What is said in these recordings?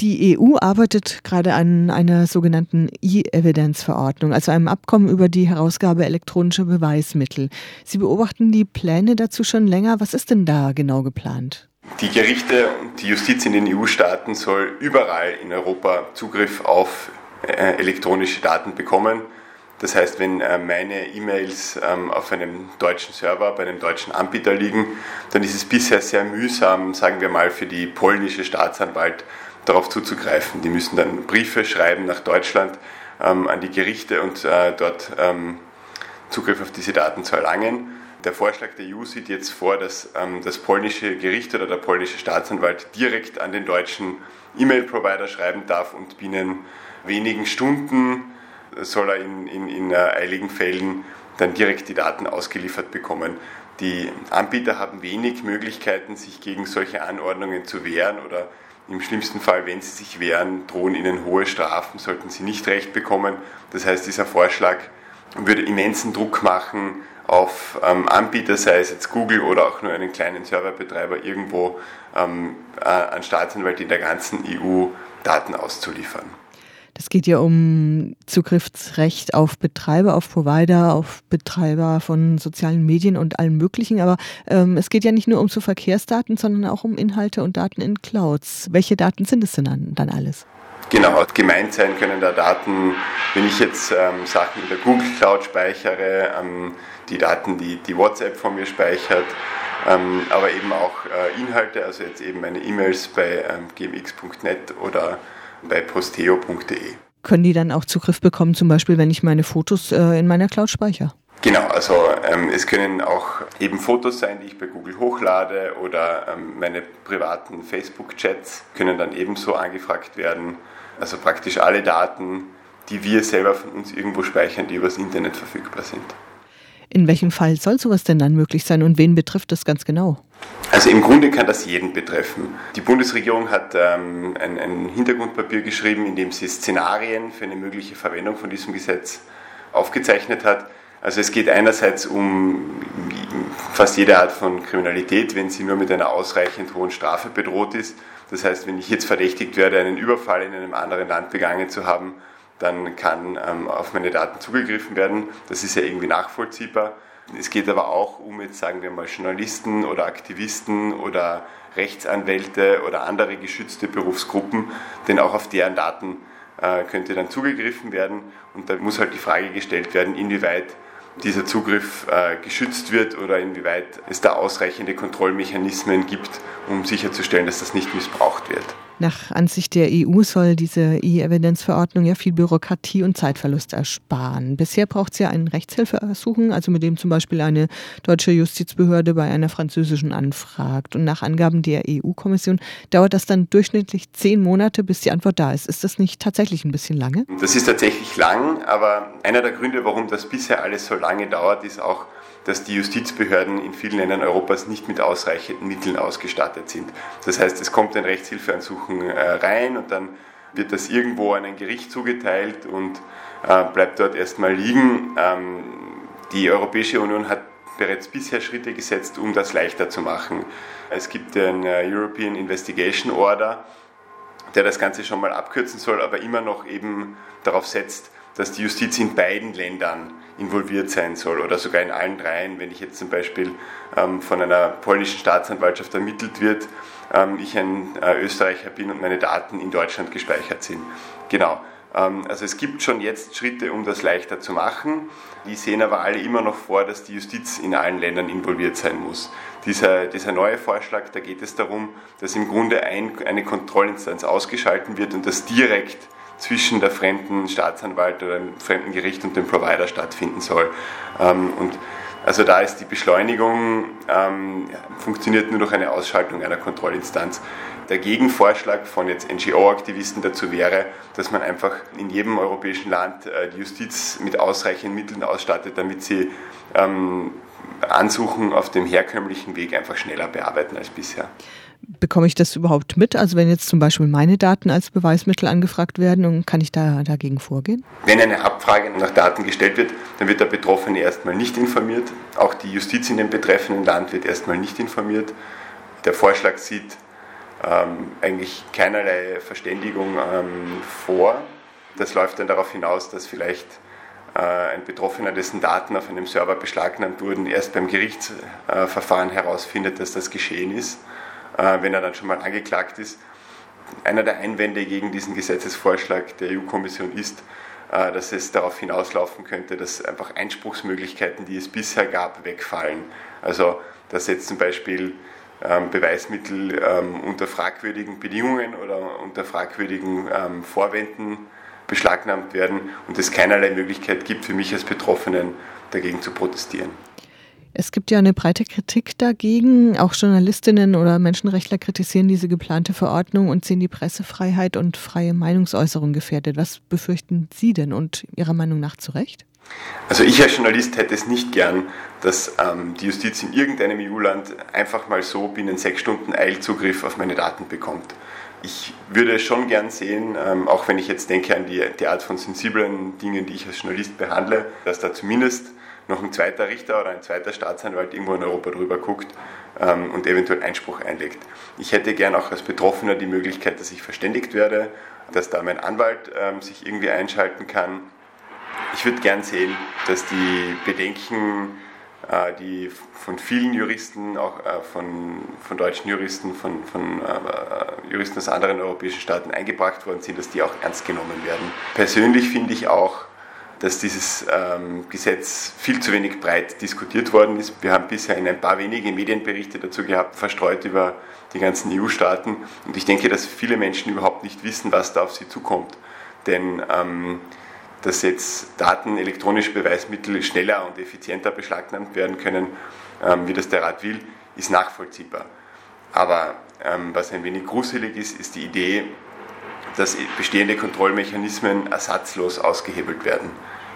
Die EU arbeitet gerade an einer sogenannten E-Evidence-Verordnung, also einem Abkommen über die Herausgabe elektronischer Beweismittel. Sie beobachten die Pläne dazu schon länger. Was ist denn da genau geplant? Die Gerichte und die Justiz in den EU-Staaten soll überall in Europa Zugriff auf äh, elektronische Daten bekommen. Das heißt, wenn äh, meine E-Mails ähm, auf einem deutschen Server bei einem deutschen Anbieter liegen, dann ist es bisher sehr mühsam, sagen wir mal, für die polnische Staatsanwalt darauf zuzugreifen. Die müssen dann Briefe schreiben nach Deutschland ähm, an die Gerichte und äh, dort ähm, Zugriff auf diese Daten zu erlangen. Der Vorschlag der EU sieht jetzt vor, dass das polnische Gericht oder der polnische Staatsanwalt direkt an den deutschen E-Mail-Provider schreiben darf und binnen wenigen Stunden soll er in, in, in äh, eiligen Fällen dann direkt die Daten ausgeliefert bekommen. Die Anbieter haben wenig Möglichkeiten, sich gegen solche Anordnungen zu wehren oder im schlimmsten Fall, wenn sie sich wehren, drohen ihnen hohe Strafen, sollten sie nicht recht bekommen. Das heißt, dieser Vorschlag würde immensen Druck machen auf ähm, Anbieter, sei es jetzt Google oder auch nur einen kleinen Serverbetreiber, irgendwo ähm, äh, an Staatsanwalt in der ganzen EU Daten auszuliefern. Es geht ja um Zugriffsrecht auf Betreiber, auf Provider, auf Betreiber von sozialen Medien und allem Möglichen. Aber ähm, es geht ja nicht nur um so Verkehrsdaten, sondern auch um Inhalte und Daten in Clouds. Welche Daten sind es denn dann, alles? Genau, gemeint sein können da Daten, wenn ich jetzt ähm, Sachen in der Google Cloud speichere, ähm, die Daten, die die WhatsApp von mir speichert, ähm, aber eben auch äh, Inhalte, also jetzt eben meine E-Mails bei ähm, gmx.net oder bei posteo.de. Können die dann auch Zugriff bekommen, zum Beispiel, wenn ich meine Fotos äh, in meiner Cloud speichere? Genau, also ähm, es können auch eben Fotos sein, die ich bei Google hochlade oder ähm, meine privaten Facebook-Chats können dann ebenso angefragt werden. Also praktisch alle Daten, die wir selber von uns irgendwo speichern, die übers Internet verfügbar sind. In welchem Fall soll sowas denn dann möglich sein und wen betrifft das ganz genau? Also im Grunde kann das jeden betreffen. Die Bundesregierung hat ähm, ein, ein Hintergrundpapier geschrieben, in dem sie Szenarien für eine mögliche Verwendung von diesem Gesetz aufgezeichnet hat. Also es geht einerseits um fast jede Art von Kriminalität, wenn sie nur mit einer ausreichend hohen Strafe bedroht ist. Das heißt, wenn ich jetzt verdächtigt werde, einen Überfall in einem anderen Land begangen zu haben, dann kann ähm, auf meine Daten zugegriffen werden. Das ist ja irgendwie nachvollziehbar. Es geht aber auch um jetzt sagen wir mal Journalisten oder Aktivisten oder Rechtsanwälte oder andere geschützte Berufsgruppen, denn auch auf deren Daten äh, könnte dann zugegriffen werden. Und da muss halt die Frage gestellt werden, inwieweit dieser Zugriff äh, geschützt wird oder inwieweit es da ausreichende Kontrollmechanismen gibt, um sicherzustellen, dass das nicht missbraucht wird. Nach Ansicht der EU soll diese E-Evidence-Verordnung ja viel Bürokratie und Zeitverlust ersparen. Bisher braucht es ja ein Rechtshilfeersuchen, also mit dem zum Beispiel eine deutsche Justizbehörde bei einer französischen anfragt. Und nach Angaben der EU-Kommission dauert das dann durchschnittlich zehn Monate, bis die Antwort da ist. Ist das nicht tatsächlich ein bisschen lange? Das ist tatsächlich lang, aber einer der Gründe, warum das bisher alles so lange dauert, ist auch, dass die Justizbehörden in vielen Ländern Europas nicht mit ausreichenden Mitteln ausgestattet sind. Das heißt, es kommt ein Rechtshilfeansuchen äh, rein und dann wird das irgendwo an ein Gericht zugeteilt und äh, bleibt dort erstmal liegen. Ähm, die Europäische Union hat bereits bisher Schritte gesetzt, um das leichter zu machen. Es gibt den äh, European Investigation Order, der das Ganze schon mal abkürzen soll, aber immer noch eben darauf setzt, dass die Justiz in beiden Ländern involviert sein soll oder sogar in allen dreien, wenn ich jetzt zum Beispiel ähm, von einer polnischen Staatsanwaltschaft ermittelt wird, ähm, ich ein äh, Österreicher bin und meine Daten in Deutschland gespeichert sind. Genau. Ähm, also es gibt schon jetzt Schritte, um das leichter zu machen. Die sehen aber alle immer noch vor, dass die Justiz in allen Ländern involviert sein muss. Dieser, dieser neue Vorschlag, da geht es darum, dass im Grunde ein, eine Kontrollinstanz ausgeschalten wird und das direkt zwischen der fremden Staatsanwalt oder dem fremden Gericht und dem Provider stattfinden soll. Ähm, und also da ist die Beschleunigung, ähm, funktioniert nur durch eine Ausschaltung einer Kontrollinstanz. Der Gegenvorschlag von jetzt NGO-Aktivisten dazu wäre, dass man einfach in jedem europäischen Land äh, die Justiz mit ausreichenden Mitteln ausstattet, damit sie ähm, Ansuchen auf dem herkömmlichen Weg einfach schneller bearbeiten als bisher bekomme ich das überhaupt mit? Also wenn jetzt zum Beispiel meine Daten als Beweismittel angefragt werden, und kann ich da dagegen vorgehen? Wenn eine Abfrage nach Daten gestellt wird, dann wird der Betroffene erstmal nicht informiert. Auch die Justiz in dem betreffenden Land wird erstmal nicht informiert. Der Vorschlag sieht ähm, eigentlich keinerlei Verständigung ähm, vor. Das läuft dann darauf hinaus, dass vielleicht äh, ein Betroffener, dessen Daten auf einem Server beschlagnahmt wurden, erst beim Gerichtsverfahren herausfindet, dass das geschehen ist, wenn er dann schon mal angeklagt ist. Einer der Einwände gegen diesen Gesetzesvorschlag der EU-Kommission ist, äh, dass es darauf hinauslaufen könnte, dass einfach Einspruchsmöglichkeiten, die es bisher gab, wegfallen. Also dass jetzt zum Beispiel ähm, Beweismittel ähm, unter fragwürdigen Bedingungen oder unter fragwürdigen ähm, Vorwänden beschlagnahmt werden und es keinerlei Möglichkeit gibt für mich als Betroffenen dagegen zu protestieren. Es gibt ja eine breite Kritik dagegen. Auch Journalistinnen oder Menschenrechtler kritisieren diese geplante Verordnung und sehen die Pressefreiheit und freie Meinungsäußerung gefährdet. Was befürchten Sie denn und Ihrer Meinung nach zu Recht? Also ich als Journalist hätte es nicht gern, dass ähm, die Justiz in irgendeinem EU-Land einfach mal so binnen sechs Stunden Eilzugriff auf meine Daten bekommt. Ich würde schon gern sehen, ähm, auch wenn ich jetzt denke an die, die Art von sensiblen Dingen, die ich als Journalist behandle, dass da zumindest noch ein zweiter Richter oder ein zweiter Staatsanwalt irgendwo in Europa drüber guckt ähm, und eventuell Einspruch einlegt. Ich hätte gern auch als Betroffener die Möglichkeit, dass ich verständigt werde, dass da mein Anwalt ähm, sich irgendwie einschalten kann. Ich würde gern sehen, dass die Bedenken, äh, die von vielen Juristen, auch äh, von, von deutschen Juristen, von, von äh, Juristen aus anderen europäischen Staaten eingebracht worden sind, dass die auch ernst genommen werden. Persönlich finde ich auch, dass dieses ähm, Gesetz viel zu wenig breit diskutiert worden ist. Wir haben bisher in ein paar wenige Medienberichte dazu gehabt, verstreut über die ganzen EU-Staaten. Und ich denke, dass viele Menschen überhaupt nicht wissen, was da auf sie zukommt. Denn ähm, dass jetzt Daten, elektronische Beweismittel schneller und effizienter beschlagnahmt werden können, ähm, wie das der Rat will, ist nachvollziehbar. Aber ähm, was ein wenig gruselig ist, ist die Idee, dass bestehende Kontrollmechanismen ersatzlos ausgehebelt werden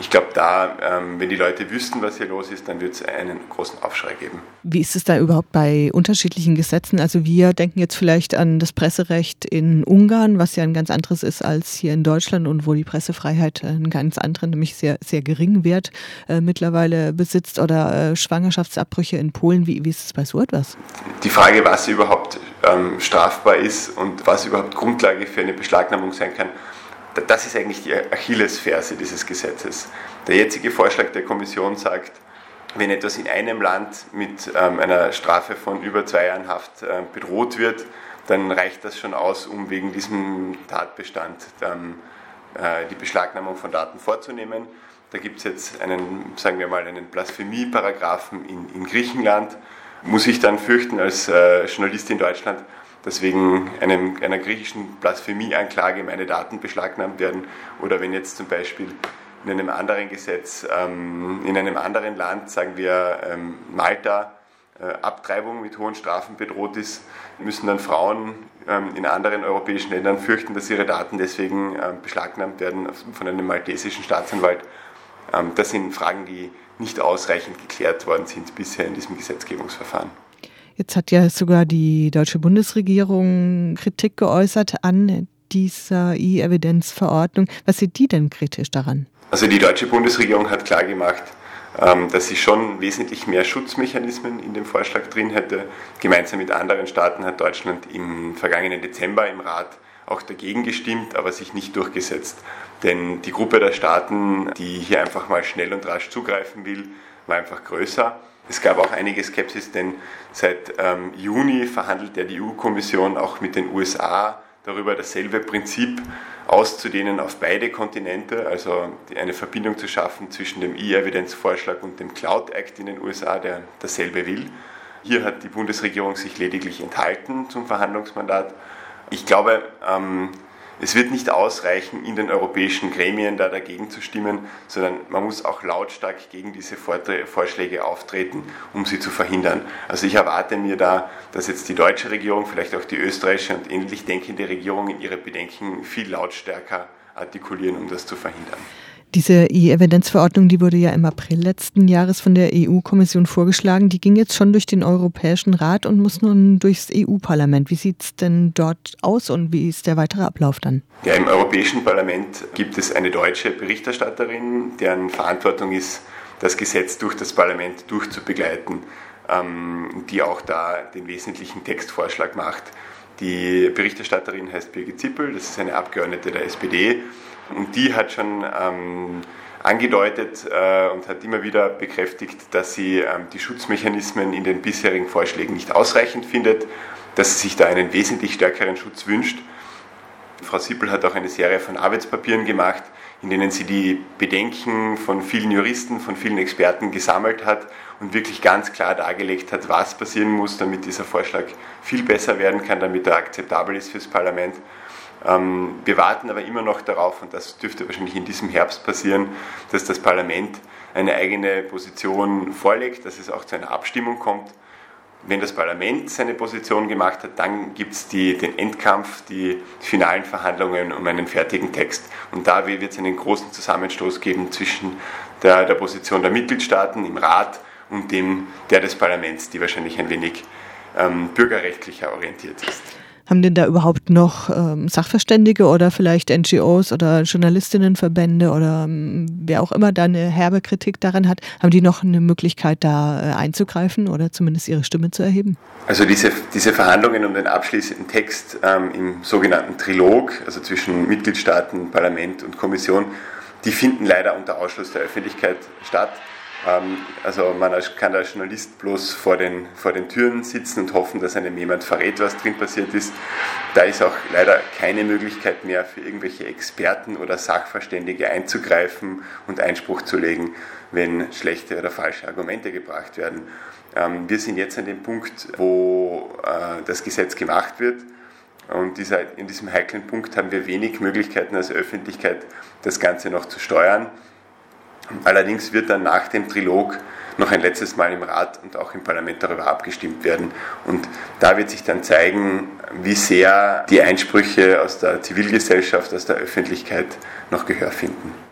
ich glaube, da, ähm, wenn die Leute wüssten, was hier los ist, dann wird es einen großen Aufschrei geben. Wie ist es da überhaupt bei unterschiedlichen Gesetzen? Also wir denken jetzt vielleicht an das Presserecht in Ungarn, was ja ein ganz anderes ist als hier in Deutschland und wo die Pressefreiheit einen ganz anderen, nämlich sehr, sehr geringen Wert äh, mittlerweile besitzt oder äh, Schwangerschaftsabbrüche in Polen. Wie, wie ist es bei so etwas? Die Frage, was überhaupt ähm, strafbar ist und was überhaupt Grundlage für eine Beschlagnahmung sein kann, das ist eigentlich die Achillesferse dieses Gesetzes. Der jetzige Vorschlag der Kommission sagt, wenn etwas in einem Land mit ähm, einer Strafe von über zwei Jahren Haft äh, bedroht wird, dann reicht das schon aus, um wegen diesem Tatbestand ähm, äh, die Beschlagnahmung von Daten vorzunehmen. Da gibt es jetzt einen, sagen wir mal, einen Blasphemie-Paragraphen in, in, Griechenland. Muss ich dann fürchten als äh, Journalist in Deutschland, dass wegen einem, einer griechischen Blasphemieanklage meine Daten beschlagnahmt werden oder wenn jetzt zum Beispiel in einem anderen Gesetz, ähm, in einem anderen Land, sagen wir ähm, Malta, äh, Abtreibung mit hohen Strafen bedroht ist, müssen dann Frauen ähm, in anderen europäischen Ländern fürchten, dass ihre Daten deswegen ähm, beschlagnahmt werden von einem maltesischen Staatsanwalt. Ähm, das sind Fragen, die nicht ausreichend geklärt worden sind bisher in diesem Gesetzgebungsverfahren. Jetzt hat ja sogar die deutsche Bundesregierung Kritik geäußert an dieser E-Evidenz-Verordnung. Was sieht die denn kritisch daran? Also die deutsche Bundesregierung hat klargemacht, ähm, dass sie schon wesentlich mehr Schutzmechanismen in dem Vorschlag drin hätte. Gemeinsam mit anderen Staaten hat Deutschland im vergangenen Dezember im Rat auch dagegen gestimmt, aber sich nicht durchgesetzt. Denn die Gruppe der Staaten, die hier einfach mal schnell und rasch zugreifen will, war einfach größer. Es gab auch einige Skepsis, denn seit ähm, Juni verhandelt ja die EU-Kommission auch mit den USA darüber, dasselbe Prinzip auszudehnen auf beide Kontinente, also eine Verbindung zu schaffen zwischen dem E-Evidence-Vorschlag und dem Cloud Act in den USA, der dasselbe will. Hier hat die Bundesregierung sich lediglich enthalten zum Verhandlungsmandat. Ich glaube, ähm, es wird nicht ausreichen, in den europäischen Gremien da dagegen zu stimmen, sondern man muss auch lautstark gegen diese Vorschläge auftreten, um sie zu verhindern. Also ich erwarte mir da, dass jetzt die deutsche Regierung, vielleicht auch die österreichische und ähnlich denkende Regierungen ihre Bedenken viel lautstärker artikulieren, um das zu verhindern. Diese E-Evidenzverordnung, die wurde ja im April letzten Jahres von der EU-Kommission vorgeschlagen. Die ging jetzt schon durch den Europäischen Rat und muss nun durchs EU-Parlament. Wie sieht es denn dort aus und wie ist der weitere Ablauf dann? Ja, im Europäischen Parlament gibt es eine deutsche Berichterstatterin, deren Verantwortung ist, das Gesetz durch das Parlament durchzubegleiten, ähm, die auch da den wesentlichen Textvorschlag macht. Die Berichterstatterin heißt Birgit Zippel, das ist eine Abgeordnete der SPD und die hat schon ähm, angedeutet äh, und hat immer wieder bekräftigt, dass sie ähm, die Schutzmechanismen in den bisherigen Vorschlägen nicht ausreichend findet, dass sie sich da einen wesentlich stärkeren Schutz wünscht. Frau Sippel hat auch eine Serie von Arbeitspapieren gemacht, in denen sie die Bedenken von vielen Juristen, von vielen Experten gesammelt hat und wirklich ganz klar dargelegt hat, was passieren muss, damit dieser Vorschlag viel besser werden kann, damit er akzeptabel ist fürs Parlament. Ähm, wir warten aber immer noch darauf, und das dürfte wahrscheinlich in diesem Herbst passieren, dass das Parlament eine eigene Position vorlegt, dass es auch zu einer Abstimmung kommt. Wenn das Parlament seine Position gemacht hat, dann gibt es den Endkampf, die finalen Verhandlungen um einen fertigen Text. Und da wird es einen großen Zusammenstoß geben zwischen der, der Position der Mitgliedstaaten im Rat und dem der des Parlaments, die wahrscheinlich ein wenig ähm, bürgerrechtlicher orientiert ist. Haben denn da überhaupt noch ähm, Sachverständige oder vielleicht NGOs oder Journalistinnenverbände oder ähm, wer auch immer da eine herbe Kritik daran hat, haben die noch eine Möglichkeit, da äh, einzugreifen oder zumindest ihre Stimme zu erheben? Also diese, diese Verhandlungen um den abschließenden Text ähm, im sogenannten Trilog, also zwischen Mitgliedstaaten, Parlament und Kommission, die finden leider unter Ausschluss der Öffentlichkeit statt. Ähm, also man kann als Journalist bloß vor den, vor den Türen sitzen und hoffen, dass einem jemand verrät, was drin passiert ist. Da ist auch leider keine Möglichkeit mehr für irgendwelche Experten oder Sachverständige einzugreifen und Einspruch zu legen, wenn schlechte oder falsche Argumente gebracht werden. Ähm, wir sind jetzt an dem Punkt, wo äh, das Gesetz gemacht wird. Und in diesem heiklen Punkt haben wir wenig Möglichkeiten als Öffentlichkeit, das Ganze noch zu steuern. Allerdings wird dann nach dem Trilog noch ein letztes Mal im Rat und auch im Parlament darüber abgestimmt werden. Und da wird sich dann zeigen, wie sehr die Einsprüche aus der Zivilgesellschaft, aus der Öffentlichkeit noch Gehör finden.